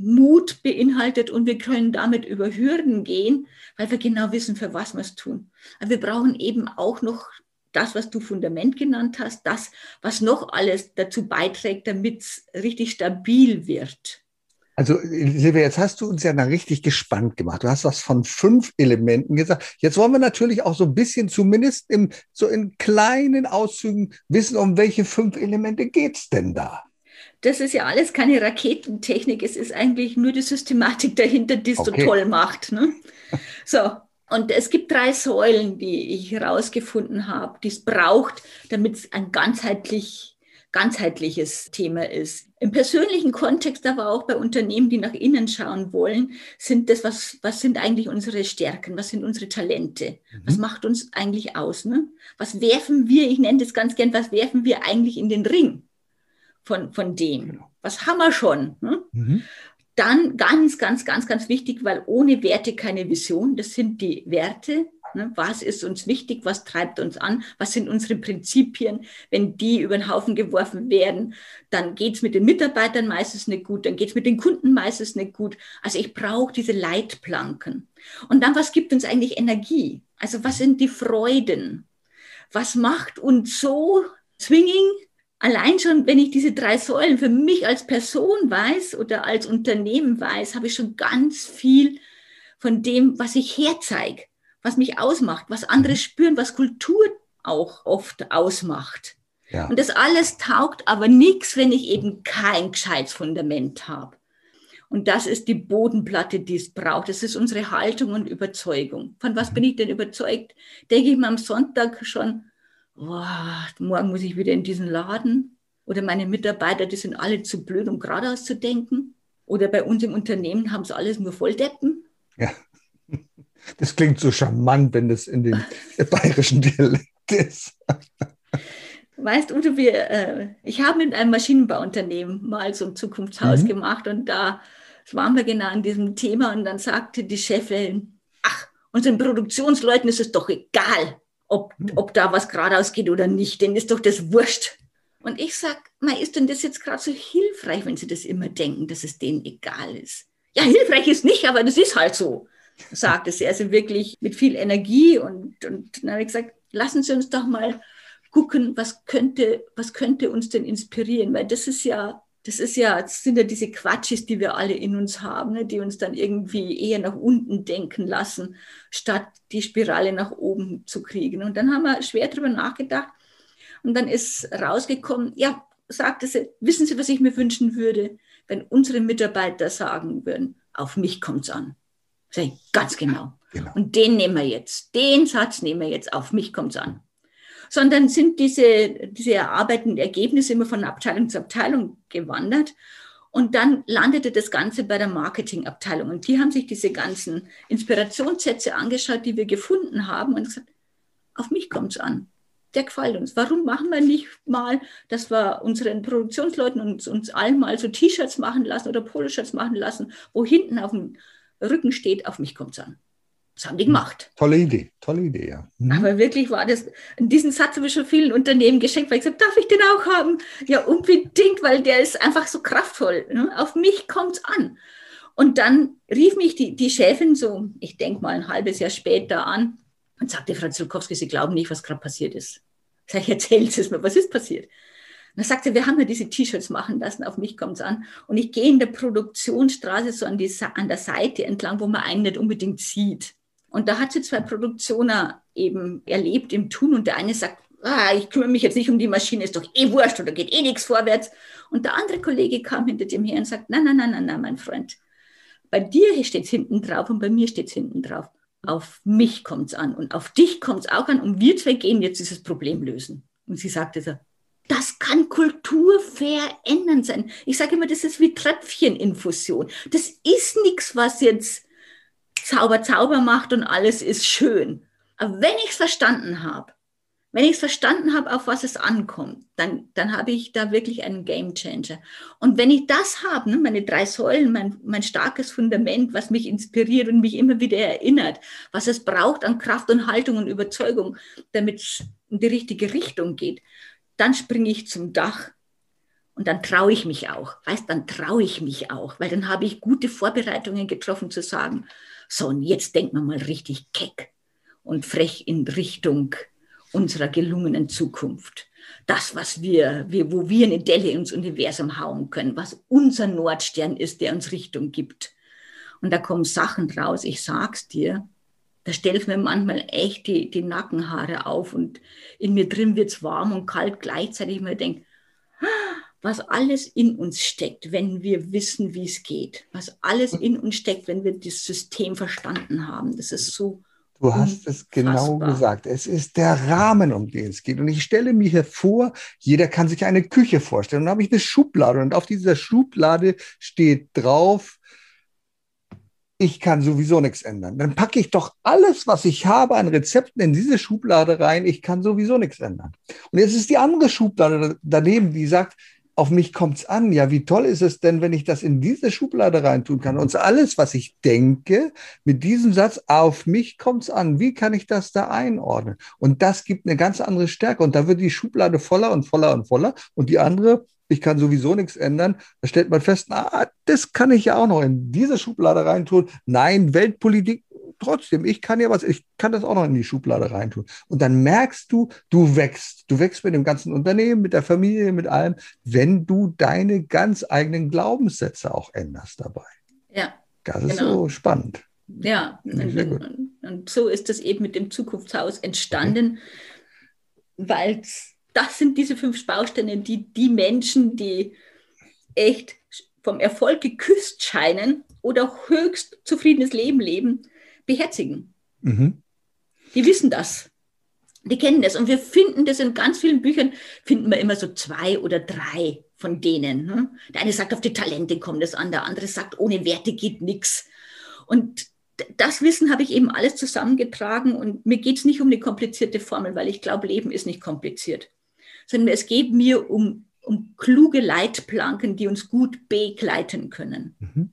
Mut beinhaltet und wir können damit über Hürden gehen, weil wir genau wissen, für was wir es tun. Aber wir brauchen eben auch noch das, was du Fundament genannt hast, das, was noch alles dazu beiträgt, damit es richtig stabil wird. Also, Silvia, jetzt hast du uns ja da richtig gespannt gemacht. Du hast was von fünf Elementen gesagt. Jetzt wollen wir natürlich auch so ein bisschen, zumindest im, so in kleinen Auszügen, wissen, um welche fünf Elemente geht es denn da? Das ist ja alles keine Raketentechnik, es ist eigentlich nur die Systematik dahinter, die es okay. so toll macht. Ne? So, und es gibt drei Säulen, die ich herausgefunden habe, die es braucht, damit es ein ganzheitlich, ganzheitliches Thema ist. Im persönlichen Kontext, aber auch bei Unternehmen, die nach innen schauen wollen, sind das, was, was sind eigentlich unsere Stärken, was sind unsere Talente, mhm. was macht uns eigentlich aus, ne? Was werfen wir, ich nenne das ganz gern, was werfen wir eigentlich in den Ring? Von, von dem. Genau. Was haben wir schon? Hm? Mhm. Dann ganz, ganz, ganz, ganz wichtig, weil ohne Werte keine Vision. Das sind die Werte. Ne? Was ist uns wichtig? Was treibt uns an? Was sind unsere Prinzipien? Wenn die über den Haufen geworfen werden, dann geht es mit den Mitarbeitern meistens nicht gut, dann geht es mit den Kunden meistens nicht gut. Also ich brauche diese Leitplanken. Und dann, was gibt uns eigentlich Energie? Also was sind die Freuden? Was macht uns so zwinging, allein schon, wenn ich diese drei Säulen für mich als Person weiß oder als Unternehmen weiß, habe ich schon ganz viel von dem, was ich herzeige, was mich ausmacht, was andere mhm. spüren, was Kultur auch oft ausmacht. Ja. Und das alles taugt aber nichts, wenn ich eben kein gescheites Fundament habe. Und das ist die Bodenplatte, die es braucht. Das ist unsere Haltung und Überzeugung. Von was mhm. bin ich denn überzeugt? Denke ich mir am Sonntag schon, boah, morgen muss ich wieder in diesen Laden. Oder meine Mitarbeiter, die sind alle zu blöd, um geradeaus zu denken. Oder bei uns im Unternehmen haben sie alles nur Volldeppen. Ja, (laughs) das klingt so charmant, wenn das in dem (laughs) bayerischen Dialekt ist. Weißt du, wir, äh, ich habe mit einem Maschinenbauunternehmen mal so ein Zukunftshaus mhm. gemacht und da waren wir genau an diesem Thema und dann sagte die Chefin, ach, unseren Produktionsleuten ist es doch egal, ob, mhm. ob da was geradeaus geht oder nicht, denen ist doch das wurscht. Und ich sag, na, ist denn das jetzt gerade so hilfreich, wenn sie das immer denken, dass es denen egal ist? Ja, hilfreich ist nicht, aber das ist halt so, sagte sie. Also wirklich mit viel Energie und, und dann habe ich gesagt, lassen Sie uns doch mal gucken, was könnte, was könnte uns denn inspirieren? Weil das ist ja, das ist ja, das sind ja diese Quatschis, die wir alle in uns haben, ne, die uns dann irgendwie eher nach unten denken lassen, statt die Spirale nach oben zu kriegen. Und dann haben wir schwer darüber nachgedacht. Und dann ist rausgekommen, ja, sagte sie, wissen Sie, was ich mir wünschen würde, wenn unsere Mitarbeiter sagen würden, auf mich kommt es an. Sag ich, ganz genau. genau. Und den nehmen wir jetzt, den Satz nehmen wir jetzt, auf mich kommt es an sondern sind diese, diese erarbeiteten Ergebnisse immer von Abteilung zu Abteilung gewandert. Und dann landete das Ganze bei der Marketingabteilung. Und die haben sich diese ganzen Inspirationssätze angeschaut, die wir gefunden haben und gesagt, auf mich kommt es an. Der gefällt uns. Warum machen wir nicht mal, dass wir unseren Produktionsleuten und uns allen mal so T-Shirts machen lassen oder Poloshirts machen lassen, wo hinten auf dem Rücken steht, auf mich kommt es an. Das haben die gemacht. Tolle Idee, tolle Idee, ja. Mhm. Aber wirklich war das, diesen Satz habe ich schon vielen Unternehmen geschenkt, weil ich gesagt darf ich den auch haben? Ja, unbedingt, weil der ist einfach so kraftvoll. Ne? Auf mich kommt es an. Und dann rief mich die, die Chefin so, ich denke mal ein halbes Jahr später an und sagte, Frau Zulkowski, Sie glauben nicht, was gerade passiert ist. Sag ich, erzählen Sie es mir, was ist passiert? Und dann sagte, wir haben ja diese T-Shirts machen lassen, auf mich kommt es an. Und ich gehe in der Produktionsstraße so an, die, an der Seite entlang, wo man einen nicht unbedingt sieht. Und da hat sie zwei Produktioner eben erlebt im Tun und der eine sagt, ah, ich kümmere mich jetzt nicht um die Maschine, ist doch eh wurscht oder geht eh nichts vorwärts. Und der andere Kollege kam hinter dem her und sagt, nein, nein, nein, nein, nein, mein Freund, bei dir steht es hinten drauf und bei mir steht es hinten drauf. Auf mich kommt es an und auf dich kommt es auch an und wir zwei gehen jetzt dieses Problem lösen. Und sie sagte so, das kann Kultur verändern sein. Ich sage immer, das ist wie Tröpfcheninfusion. Das ist nichts, was jetzt Zauber Zauber macht und alles ist schön. Aber wenn ich es verstanden habe, wenn ich es verstanden habe, auf was es ankommt, dann, dann habe ich da wirklich einen Game Changer. Und wenn ich das habe, ne, meine drei Säulen, mein, mein starkes Fundament, was mich inspiriert und mich immer wieder erinnert, was es braucht an Kraft und Haltung und Überzeugung, damit es in die richtige Richtung geht, dann springe ich zum Dach und dann traue ich mich auch. Weißt, dann traue ich mich auch, weil dann habe ich gute Vorbereitungen getroffen zu sagen, so, und jetzt denken wir mal richtig keck und frech in Richtung unserer gelungenen Zukunft. Das, was wir, wir, wo wir eine Delle ins Universum hauen können, was unser Nordstern ist, der uns Richtung gibt. Und da kommen Sachen raus, ich sag's dir, da stellt mir manchmal echt die, die Nackenhaare auf und in mir drin wird's warm und kalt gleichzeitig. Ich mir denke, was alles in uns steckt, wenn wir wissen, wie es geht. Was alles in uns steckt, wenn wir das System verstanden haben. Das ist so. Du hast es genau gesagt. Es ist der Rahmen, um den es geht. Und ich stelle mir hier vor, jeder kann sich eine Küche vorstellen. Und dann habe ich eine Schublade und auf dieser Schublade steht drauf, ich kann sowieso nichts ändern. Dann packe ich doch alles, was ich habe an Rezepten in diese Schublade rein. Ich kann sowieso nichts ändern. Und jetzt ist die andere Schublade daneben, die sagt, auf mich kommt es an. Ja, wie toll ist es denn, wenn ich das in diese Schublade reintun kann? Und alles, was ich denke, mit diesem Satz, auf mich kommt es an. Wie kann ich das da einordnen? Und das gibt eine ganz andere Stärke. Und da wird die Schublade voller und voller und voller. Und die andere, ich kann sowieso nichts ändern. Da stellt man fest, ah, das kann ich ja auch noch in diese Schublade reintun. Nein, Weltpolitik trotzdem, ich kann ja was, ich kann das auch noch in die Schublade reintun. Und dann merkst du, du wächst. Du wächst mit dem ganzen Unternehmen, mit der Familie, mit allem, wenn du deine ganz eigenen Glaubenssätze auch änderst dabei. Ja. Das ist genau. so spannend. Ja, und, und, und, so ist das eben mit dem Zukunftshaus entstanden, mhm. weil das sind diese fünf Bausteine, die die Menschen, die echt vom Erfolg geküsst scheinen oder höchst zufriedenes Leben leben, beherzigen. Mhm. Die wissen das. Die kennen das. Und wir finden das in ganz vielen Büchern, finden wir immer so zwei oder drei von denen. Ne? Der eine sagt, auf die Talente kommt es an, der andere sagt, ohne Werte geht nichts. Und das Wissen habe ich eben alles zusammengetragen und mir geht es nicht um eine komplizierte Formel, weil ich glaube, Leben ist nicht kompliziert, sondern es geht mir um, um kluge Leitplanken, die uns gut begleiten können. Mhm.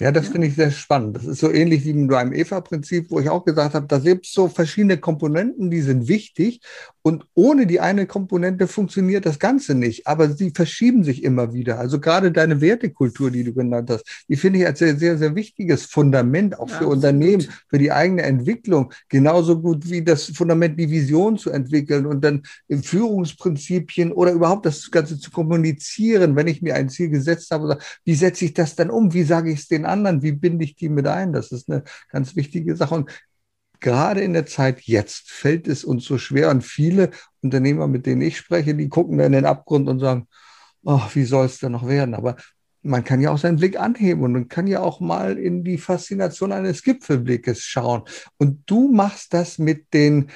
Ja, das ja. finde ich sehr spannend. Das ist so ähnlich wie beim EVA-Prinzip, wo ich auch gesagt habe, da gibt es so verschiedene Komponenten, die sind wichtig. Und ohne die eine Komponente funktioniert das Ganze nicht. Aber sie verschieben sich immer wieder. Also gerade deine Wertekultur, die du genannt hast, die finde ich als sehr, sehr, sehr wichtiges Fundament auch ja, für Unternehmen, für die eigene Entwicklung. Genauso gut wie das Fundament, die Vision zu entwickeln und dann Führungsprinzipien oder überhaupt das Ganze zu kommunizieren, wenn ich mir ein Ziel gesetzt habe. Wie setze ich das dann um? Wie sage ich es den anderen? Wie binde ich die mit ein? Das ist eine ganz wichtige Sache. Und gerade in der Zeit jetzt fällt es uns so schwer. Und viele Unternehmer, mit denen ich spreche, die gucken in den Abgrund und sagen, oh, wie soll es denn noch werden? Aber man kann ja auch seinen Blick anheben und man kann ja auch mal in die Faszination eines Gipfelblickes schauen. Und du machst das mit den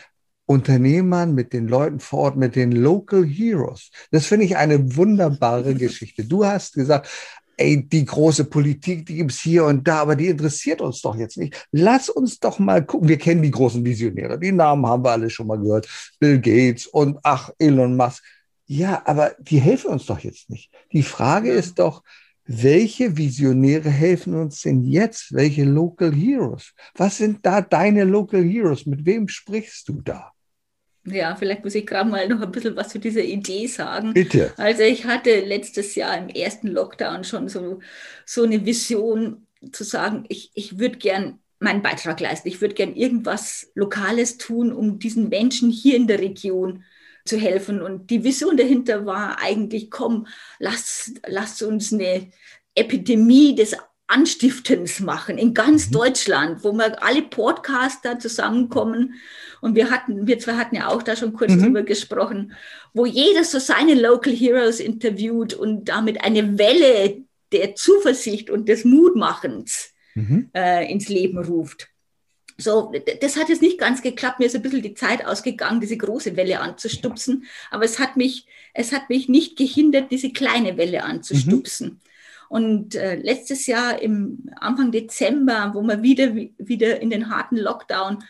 Unternehmern, mit den Leuten vor Ort, mit den Local Heroes. Das finde ich eine wunderbare Geschichte. Du hast gesagt, ey, die große Politik, die gibt's hier und da, aber die interessiert uns doch jetzt nicht. Lass uns doch mal gucken. Wir kennen die großen Visionäre. Die Namen haben wir alle schon mal gehört. Bill Gates und ach, Elon Musk. Ja, aber die helfen uns doch jetzt nicht. Die Frage ist doch, welche Visionäre helfen uns denn jetzt? Welche Local Heroes? Was sind da deine Local Heroes? Mit wem sprichst du da? Ja, vielleicht muss ich gerade mal noch ein bisschen was zu dieser Idee sagen. Bitte. Also ich hatte letztes Jahr im ersten Lockdown schon so, so eine Vision zu sagen, ich, ich würde gern meinen Beitrag leisten. Ich würde gern irgendwas Lokales tun, um diesen Menschen hier in der Region zu helfen. Und die Vision dahinter war eigentlich, komm, lass, lass uns eine Epidemie des Anstiftens machen in ganz mhm. Deutschland, wo wir alle Podcaster zusammenkommen und wir hatten, wir zwei hatten ja auch da schon kurz mhm. drüber gesprochen, wo jeder so seine Local Heroes interviewt und damit eine Welle der Zuversicht und des Mutmachens mhm. äh, ins Leben ruft. So, das hat jetzt nicht ganz geklappt. Mir ist ein bisschen die Zeit ausgegangen, diese große Welle anzustupsen. Aber es hat mich, es hat mich nicht gehindert, diese kleine Welle anzustupsen. Mhm. Und äh, letztes Jahr im Anfang Dezember, wo wir wieder, wieder in den harten Lockdown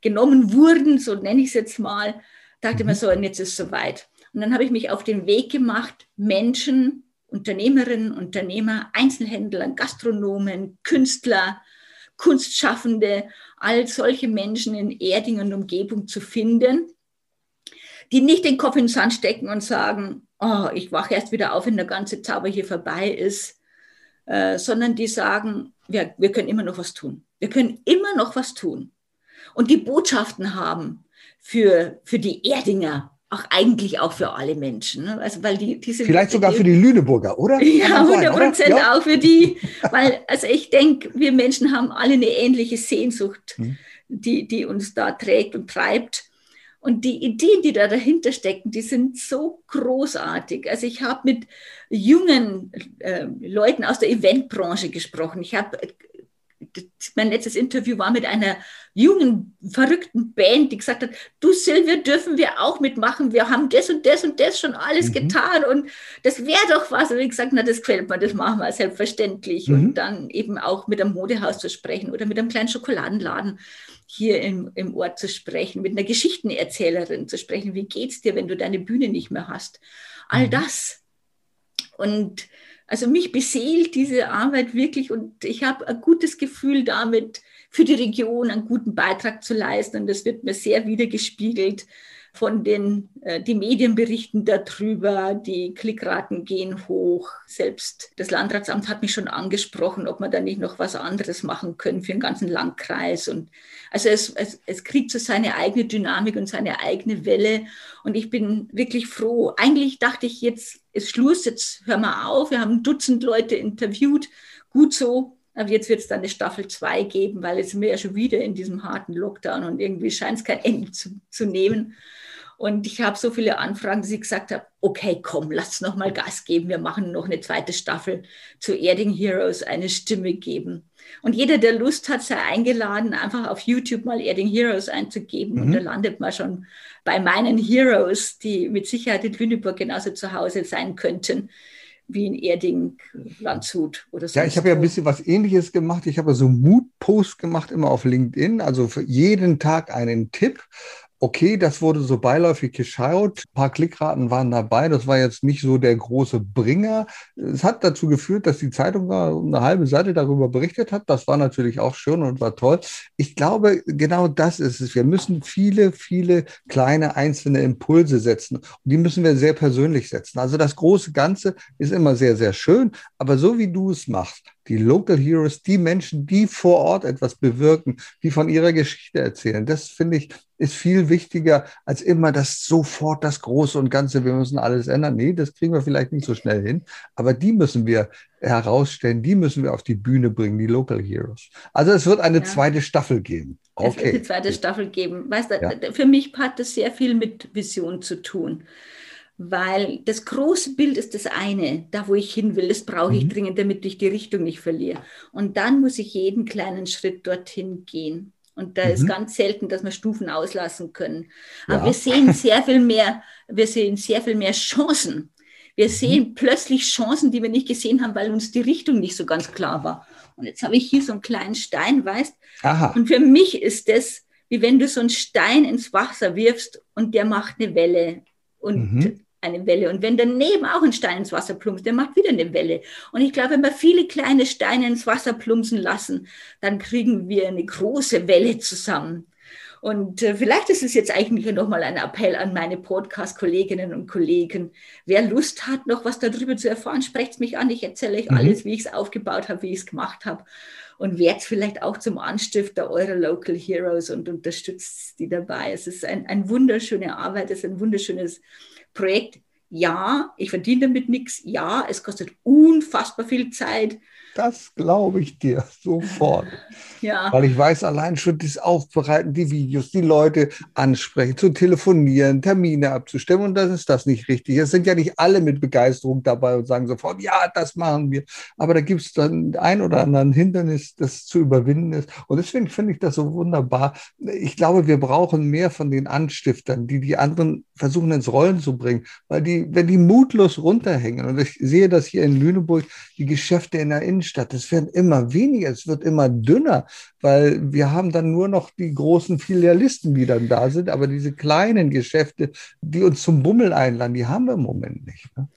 genommen wurden, so nenne ich es jetzt mal, dachte mhm. man so, und jetzt ist es soweit. Und dann habe ich mich auf den Weg gemacht, Menschen, Unternehmerinnen, Unternehmer, Einzelhändler, Gastronomen, Künstler, Kunstschaffende, all solche Menschen in Erding und Umgebung zu finden, die nicht den Kopf in den Sand stecken und sagen, oh, ich wache erst wieder auf, wenn der ganze Zauber hier vorbei ist, äh, sondern die sagen, wir, wir können immer noch was tun. Wir können immer noch was tun und die Botschaften haben für, für die Erdinger, auch eigentlich auch für alle Menschen. Ne? Also, weil die, diese, Vielleicht sogar die, für die Lüneburger, oder? Ja, 100 Prozent ja. auch für die. weil, also ich denke, wir Menschen haben alle eine ähnliche Sehnsucht, hm. die, die uns da trägt und treibt. Und die Ideen, die da dahinter stecken, die sind so großartig. Also ich habe mit jungen äh, Leuten aus der Eventbranche gesprochen. Ich habe mein letztes Interview war mit einer jungen, verrückten Band, die gesagt hat, du Silvia, dürfen wir auch mitmachen, wir haben das und das und das schon alles mhm. getan und das wäre doch was. Und ich gesagt, na, das gefällt mir, das machen wir selbstverständlich. Mhm. Und dann eben auch mit einem Modehaus zu sprechen oder mit einem kleinen Schokoladenladen hier im, im Ort zu sprechen, mit einer Geschichtenerzählerin zu sprechen, wie geht's dir, wenn du deine Bühne nicht mehr hast? All mhm. das. Und also mich beseelt diese Arbeit wirklich und ich habe ein gutes Gefühl damit, für die Region einen guten Beitrag zu leisten. Und das wird mir sehr wiedergespiegelt von den, äh, die Medien darüber, die Klickraten gehen hoch. Selbst das Landratsamt hat mich schon angesprochen, ob man da nicht noch was anderes machen können für den ganzen Landkreis. Und also es, es, es kriegt so seine eigene Dynamik und seine eigene Welle. Und ich bin wirklich froh. Eigentlich dachte ich jetzt, ist Schluss, jetzt hören wir auf. Wir haben ein Dutzend Leute interviewt. Gut so, aber jetzt wird es dann eine Staffel 2 geben, weil jetzt sind wir ja schon wieder in diesem harten Lockdown und irgendwie scheint es kein Ende zu, zu nehmen. Und ich habe so viele Anfragen, dass ich gesagt habe, okay, komm, lass noch mal Gas geben. Wir machen noch eine zweite Staffel zu Erding Heroes eine Stimme geben. Und jeder, der Lust hat, sei eingeladen, einfach auf YouTube mal Erding Heroes einzugeben. Mhm. Und da landet man schon bei meinen Heroes, die mit Sicherheit in Lüneburg genauso zu Hause sein könnten wie in Erding, Landshut oder so. Ja, ich habe ja ein bisschen was ähnliches gemacht. Ich habe so Mut-Post gemacht, immer auf LinkedIn, also für jeden Tag einen Tipp. Okay, das wurde so beiläufig geschaut. Ein paar Klickraten waren dabei. Das war jetzt nicht so der große Bringer. Es hat dazu geführt, dass die Zeitung eine halbe Seite darüber berichtet hat. Das war natürlich auch schön und war toll. Ich glaube, genau das ist es. Wir müssen viele, viele kleine einzelne Impulse setzen. Und die müssen wir sehr persönlich setzen. Also das große Ganze ist immer sehr, sehr schön. Aber so wie du es machst, die Local Heroes, die Menschen, die vor Ort etwas bewirken, die von ihrer Geschichte erzählen. Das finde ich ist viel wichtiger als immer das sofort das Große und Ganze. Wir müssen alles ändern. Nee, das kriegen wir vielleicht nicht so schnell hin. Aber die müssen wir herausstellen, die müssen wir auf die Bühne bringen, die Local Heroes. Also es wird eine ja. zweite Staffel geben. Okay. Es wird eine zweite Staffel geben. Weißt du, ja. für mich hat das sehr viel mit Vision zu tun weil das große Bild ist das eine, da wo ich hin will, das brauche ich mhm. dringend, damit ich die Richtung nicht verliere. Und dann muss ich jeden kleinen Schritt dorthin gehen. Und da mhm. ist ganz selten, dass wir Stufen auslassen können. Aber ja. wir sehen (laughs) sehr viel mehr, wir sehen sehr viel mehr Chancen. Wir mhm. sehen plötzlich Chancen, die wir nicht gesehen haben, weil uns die Richtung nicht so ganz klar war. Und jetzt habe ich hier so einen kleinen Stein, weißt? Aha. Und für mich ist das, wie wenn du so einen Stein ins Wasser wirfst und der macht eine Welle. Und mhm eine Welle. Und wenn daneben auch ein Stein ins Wasser plumpst, der macht wieder eine Welle. Und ich glaube, wenn wir viele kleine Steine ins Wasser plumpsen lassen, dann kriegen wir eine große Welle zusammen. Und äh, vielleicht ist es jetzt eigentlich nochmal ein Appell an meine Podcast-Kolleginnen und Kollegen. Wer Lust hat, noch was darüber zu erfahren, sprecht mich an. Ich erzähle euch mhm. alles, wie ich es aufgebaut habe, wie ich es gemacht habe. Und werdet vielleicht auch zum Anstifter eurer Local Heroes und unterstützt die dabei. Es ist ein, ein wunderschöne Arbeit, es ist ein wunderschönes Projekt, ja, ich verdiene damit nichts, ja, es kostet unfassbar viel Zeit, das glaube ich dir (laughs) sofort. Ja. Weil ich weiß, allein schon das Aufbereiten, die Videos, die Leute ansprechen, zu telefonieren, Termine abzustimmen und das ist das nicht richtig. Es sind ja nicht alle mit Begeisterung dabei und sagen sofort, ja, das machen wir. Aber da gibt es dann ein oder anderen Hindernis, das zu überwinden ist. Und deswegen finde ich das so wunderbar. Ich glaube, wir brauchen mehr von den Anstiftern, die die anderen versuchen ins Rollen zu bringen. Weil die, wenn die mutlos runterhängen, und ich sehe das hier in Lüneburg, die Geschäfte in der Innenstadt, Innenstadt. Es werden immer weniger, es wird immer dünner, weil wir haben dann nur noch die großen Filialisten, die dann da sind. Aber diese kleinen Geschäfte, die uns zum Bummel einladen, die haben wir im Moment nicht. Ne?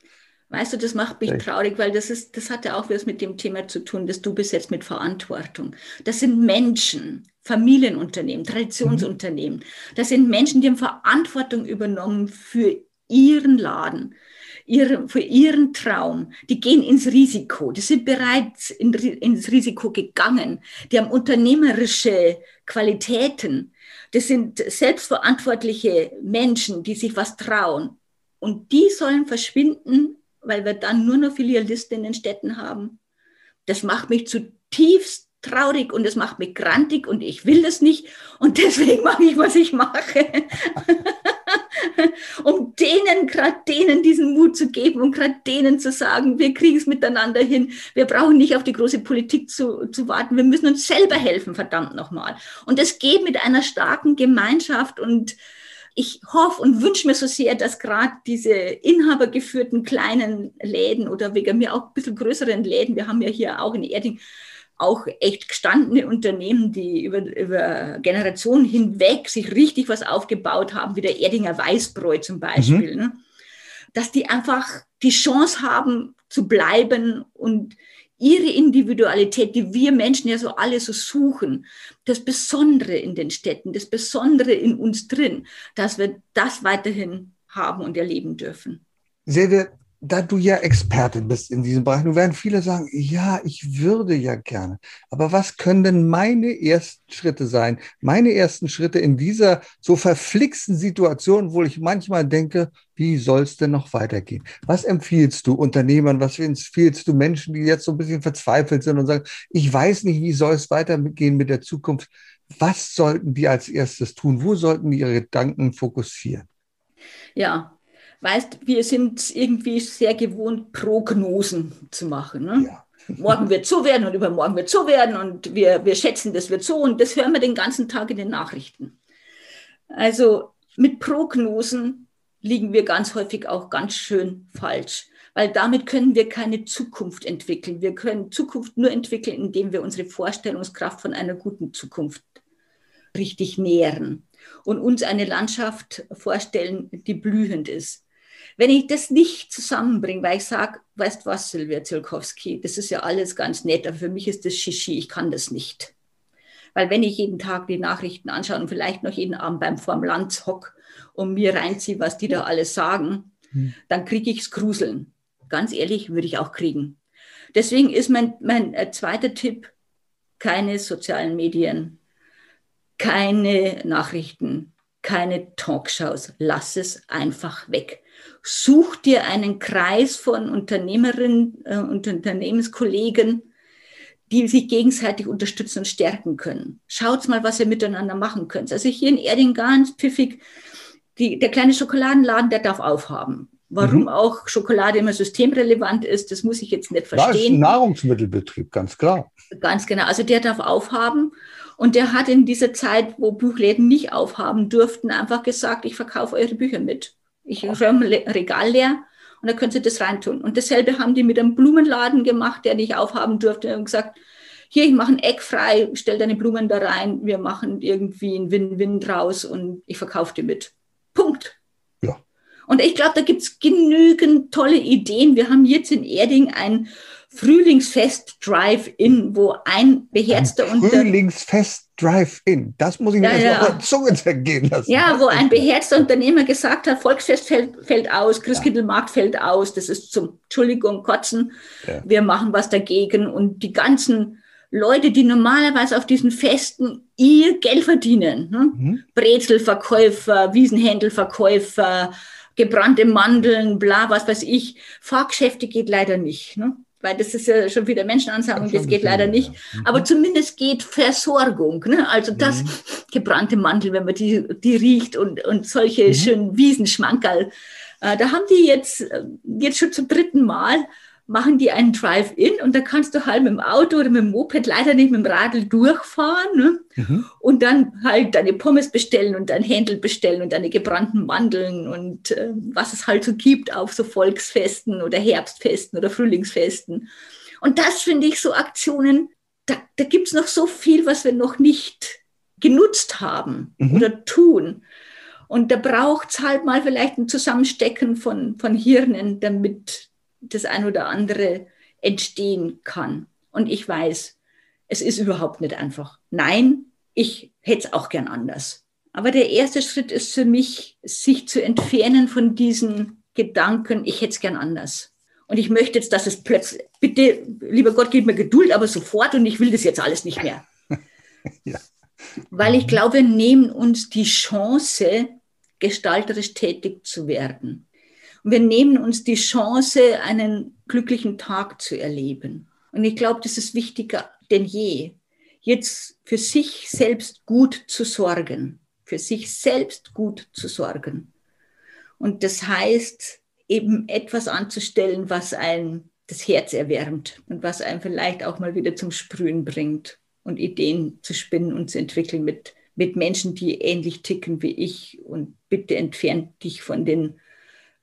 Weißt du, das macht mich traurig, weil das ist, das hat ja auch was mit dem Thema zu tun, dass du besetzt mit Verantwortung. Das sind Menschen, Familienunternehmen, Traditionsunternehmen. Das sind Menschen, die haben Verantwortung übernommen für ihren Laden, ihre, für ihren Traum. Die gehen ins Risiko. Die sind bereits in, ins Risiko gegangen. Die haben unternehmerische Qualitäten. Das sind selbstverantwortliche Menschen, die sich was trauen. Und die sollen verschwinden, weil wir dann nur noch Filialisten in den Städten haben. Das macht mich zutiefst traurig und es macht mich grantig und ich will das nicht und deswegen (laughs) mache ich, was ich mache. (laughs) (laughs) um denen, gerade denen diesen Mut zu geben und gerade denen zu sagen, wir kriegen es miteinander hin. Wir brauchen nicht auf die große Politik zu, zu warten. Wir müssen uns selber helfen, verdammt nochmal. Und das geht mit einer starken Gemeinschaft und ich hoffe und wünsche mir so sehr, dass gerade diese inhabergeführten kleinen Läden oder wegen mir auch ein bisschen größeren Läden, wir haben ja hier auch in Erding auch echt gestandene Unternehmen, die über, über Generationen hinweg sich richtig was aufgebaut haben, wie der Erdinger Weißbräu zum Beispiel, mhm. ne? dass die einfach die Chance haben zu bleiben und ihre Individualität, die wir Menschen ja so alle so suchen, das Besondere in den Städten, das Besondere in uns drin, dass wir das weiterhin haben und erleben dürfen. Sehr, da du ja Expertin bist in diesem Bereich, nun werden viele sagen, ja, ich würde ja gerne. Aber was können denn meine ersten Schritte sein? Meine ersten Schritte in dieser so verflixten Situation, wo ich manchmal denke, wie soll es denn noch weitergehen? Was empfiehlst du Unternehmern? Was empfiehlst du Menschen, die jetzt so ein bisschen verzweifelt sind und sagen, ich weiß nicht, wie soll es weitergehen mit der Zukunft? Was sollten die als erstes tun? Wo sollten die ihre Gedanken fokussieren? Ja, weißt, wir sind irgendwie sehr gewohnt, Prognosen zu machen. Ne? Ja. (laughs) Morgen wird so werden und übermorgen wird so werden und wir, wir schätzen, das wird so und das hören wir den ganzen Tag in den Nachrichten. Also mit Prognosen liegen wir ganz häufig auch ganz schön falsch, weil damit können wir keine Zukunft entwickeln. Wir können Zukunft nur entwickeln, indem wir unsere Vorstellungskraft von einer guten Zukunft richtig nähren und uns eine Landschaft vorstellen, die blühend ist. Wenn ich das nicht zusammenbringe, weil ich sage, weißt was, Silvia Zielkowski, das ist ja alles ganz nett, aber für mich ist das Shishi, ich kann das nicht. Weil wenn ich jeden Tag die Nachrichten anschaue und vielleicht noch jeden Abend beim Vorm Land hock und mir reinziehe, was die da alles sagen, hm. dann kriege ich es Gruseln. Ganz ehrlich, würde ich auch kriegen. Deswegen ist mein, mein äh, zweiter Tipp, keine sozialen Medien, keine Nachrichten, keine Talkshows. Lass es einfach weg. Such dir einen Kreis von Unternehmerinnen äh, und Unternehmenskollegen, die sich gegenseitig unterstützen und stärken können. Schaut mal, was ihr miteinander machen könnt. Also hier in Erding ganz pfiffig, die, der kleine Schokoladenladen, der darf aufhaben. Warum mhm. auch Schokolade immer systemrelevant ist, das muss ich jetzt nicht verstehen. Das ist ein Nahrungsmittelbetrieb, ganz klar. Ganz genau. Also der darf aufhaben. Und der hat in dieser Zeit, wo Buchläden nicht aufhaben durften, einfach gesagt, ich verkaufe eure Bücher mit. Ich räume Regal leer und da können Sie das reintun. Und dasselbe haben die mit einem Blumenladen gemacht, der nicht aufhaben durfte und gesagt, hier, ich mache ein Eck frei, stell deine Blumen da rein, wir machen irgendwie ein Win-Win draus und ich verkaufe die mit. Punkt. Und ich glaube, da gibt es genügend tolle Ideen. Wir haben jetzt in Erding ein Frühlingsfest Drive-In, wo ein beherzter ein Frühlingsfest Drive-In, das muss ich mir ja, erst ja. Zunge zergehen lassen. Ja, wo ein beherzter Unternehmer gesagt hat, Volksfest fällt, fällt aus, Christkindlmarkt ja. fällt aus, das ist zum, Entschuldigung, Kotzen, ja. wir machen was dagegen und die ganzen Leute, die normalerweise auf diesen Festen ihr Geld verdienen, ne? mhm. Brezelverkäufer, Wiesenhändelverkäufer, gebrannte Mandeln, bla, was weiß ich. Fahrgeschäfte geht leider nicht. Ne? Weil das ist ja schon wieder Menschenansammlung, das geht leider nicht. Mhm. Aber zumindest geht Versorgung. Ne? Also das mhm. gebrannte Mandel, wenn man die, die riecht und, und solche mhm. schönen Wiesenschmankerl. Äh, da haben die jetzt, äh, jetzt schon zum dritten Mal machen die einen Drive-In und da kannst du halt mit dem Auto oder mit dem Moped leider nicht mit dem Radl durchfahren ne? mhm. und dann halt deine Pommes bestellen und dein Händel bestellen und deine gebrannten Mandeln und äh, was es halt so gibt auf so Volksfesten oder Herbstfesten oder Frühlingsfesten. Und das finde ich so Aktionen, da, da gibt es noch so viel, was wir noch nicht genutzt haben mhm. oder tun. Und da braucht es halt mal vielleicht ein Zusammenstecken von, von Hirnen, damit das ein oder andere entstehen kann. Und ich weiß, es ist überhaupt nicht einfach. Nein, ich hätte es auch gern anders. Aber der erste Schritt ist für mich, sich zu entfernen von diesen Gedanken, ich hätte es gern anders. Und ich möchte jetzt, dass es plötzlich, bitte, lieber Gott, gib mir Geduld, aber sofort und ich will das jetzt alles nicht mehr. (laughs) ja. Weil ich glaube, wir nehmen uns die Chance, gestalterisch tätig zu werden. Wir nehmen uns die Chance, einen glücklichen Tag zu erleben. Und ich glaube, das ist wichtiger denn je, jetzt für sich selbst gut zu sorgen, für sich selbst gut zu sorgen. Und das heißt, eben etwas anzustellen, was ein das Herz erwärmt und was einen vielleicht auch mal wieder zum Sprühen bringt und Ideen zu spinnen und zu entwickeln mit, mit Menschen, die ähnlich ticken wie ich. Und bitte entfernt dich von den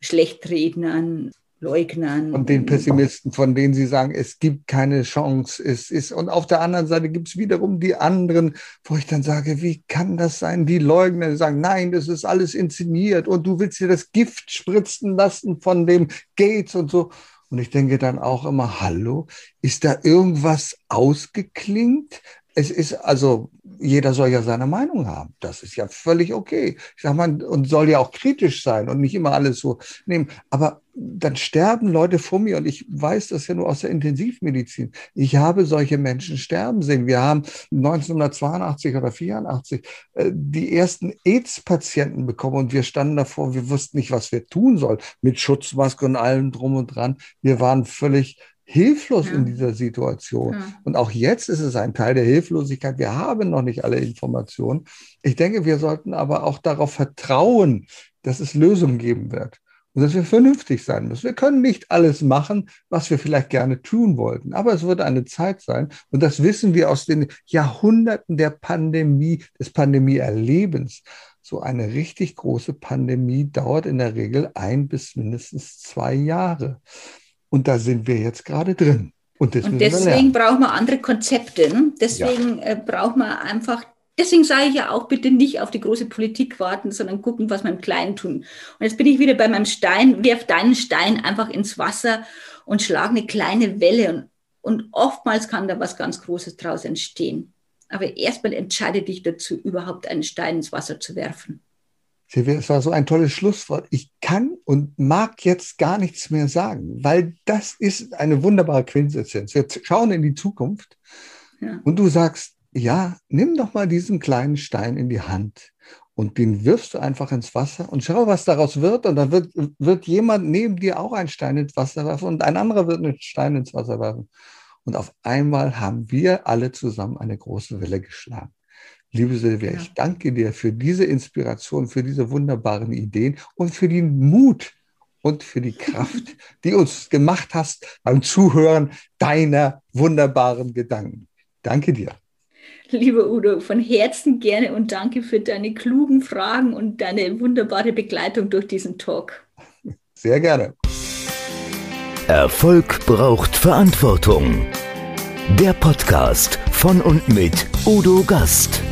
Schlechtrednern, Leugnern. Und den Pessimisten, von denen Sie sagen, es gibt keine Chance. Es ist, und auf der anderen Seite gibt es wiederum die anderen, wo ich dann sage, wie kann das sein? Die Leugner die sagen, nein, das ist alles inszeniert und du willst dir das Gift spritzen lassen von dem Gates und so. Und ich denke dann auch immer, hallo, ist da irgendwas ausgeklingt? Es ist also, jeder soll ja seine Meinung haben. Das ist ja völlig okay. Ich sag mal, und soll ja auch kritisch sein und nicht immer alles so nehmen. Aber dann sterben Leute vor mir und ich weiß das ja nur aus der Intensivmedizin. Ich habe solche Menschen sterben sehen. Wir haben 1982 oder 84 äh, die ersten AIDS-Patienten bekommen und wir standen davor, wir wussten nicht, was wir tun sollen mit Schutzmaske und allem drum und dran. Wir waren völlig hilflos ja. in dieser Situation. Ja. Und auch jetzt ist es ein Teil der Hilflosigkeit. Wir haben noch nicht alle Informationen. Ich denke, wir sollten aber auch darauf vertrauen, dass es Lösungen geben wird und dass wir vernünftig sein müssen. Wir können nicht alles machen, was wir vielleicht gerne tun wollten, aber es wird eine Zeit sein und das wissen wir aus den Jahrhunderten der Pandemie, des Pandemieerlebens. So eine richtig große Pandemie dauert in der Regel ein bis mindestens zwei Jahre. Und da sind wir jetzt gerade drin. Und, und deswegen brauchen wir andere Konzepte. Ne? Deswegen ja. äh, braucht man einfach deswegen sage ich ja auch, bitte nicht auf die große Politik warten, sondern gucken, was wir im Kleinen tun. Und jetzt bin ich wieder bei meinem Stein, werf deinen Stein einfach ins Wasser und schlag eine kleine Welle. Und, und oftmals kann da was ganz Großes draus entstehen. Aber erstmal entscheide dich dazu, überhaupt einen Stein ins Wasser zu werfen. Silvia, es war so ein tolles Schlusswort. Ich kann und mag jetzt gar nichts mehr sagen, weil das ist eine wunderbare Quintessenz. Wir schauen in die Zukunft ja. und du sagst, ja, nimm doch mal diesen kleinen Stein in die Hand und den wirfst du einfach ins Wasser und schau, was daraus wird. Und dann wird, wird jemand neben dir auch einen Stein ins Wasser werfen und ein anderer wird einen Stein ins Wasser werfen. Und auf einmal haben wir alle zusammen eine große Welle geschlagen. Liebe Silvia, ja. ich danke dir für diese Inspiration, für diese wunderbaren Ideen und für den Mut und für die Kraft, (laughs) die uns gemacht hast beim Zuhören deiner wunderbaren Gedanken. Danke dir. Lieber Udo, von Herzen gerne und danke für deine klugen Fragen und deine wunderbare Begleitung durch diesen Talk. Sehr gerne. Erfolg braucht Verantwortung. Der Podcast von und mit Udo Gast.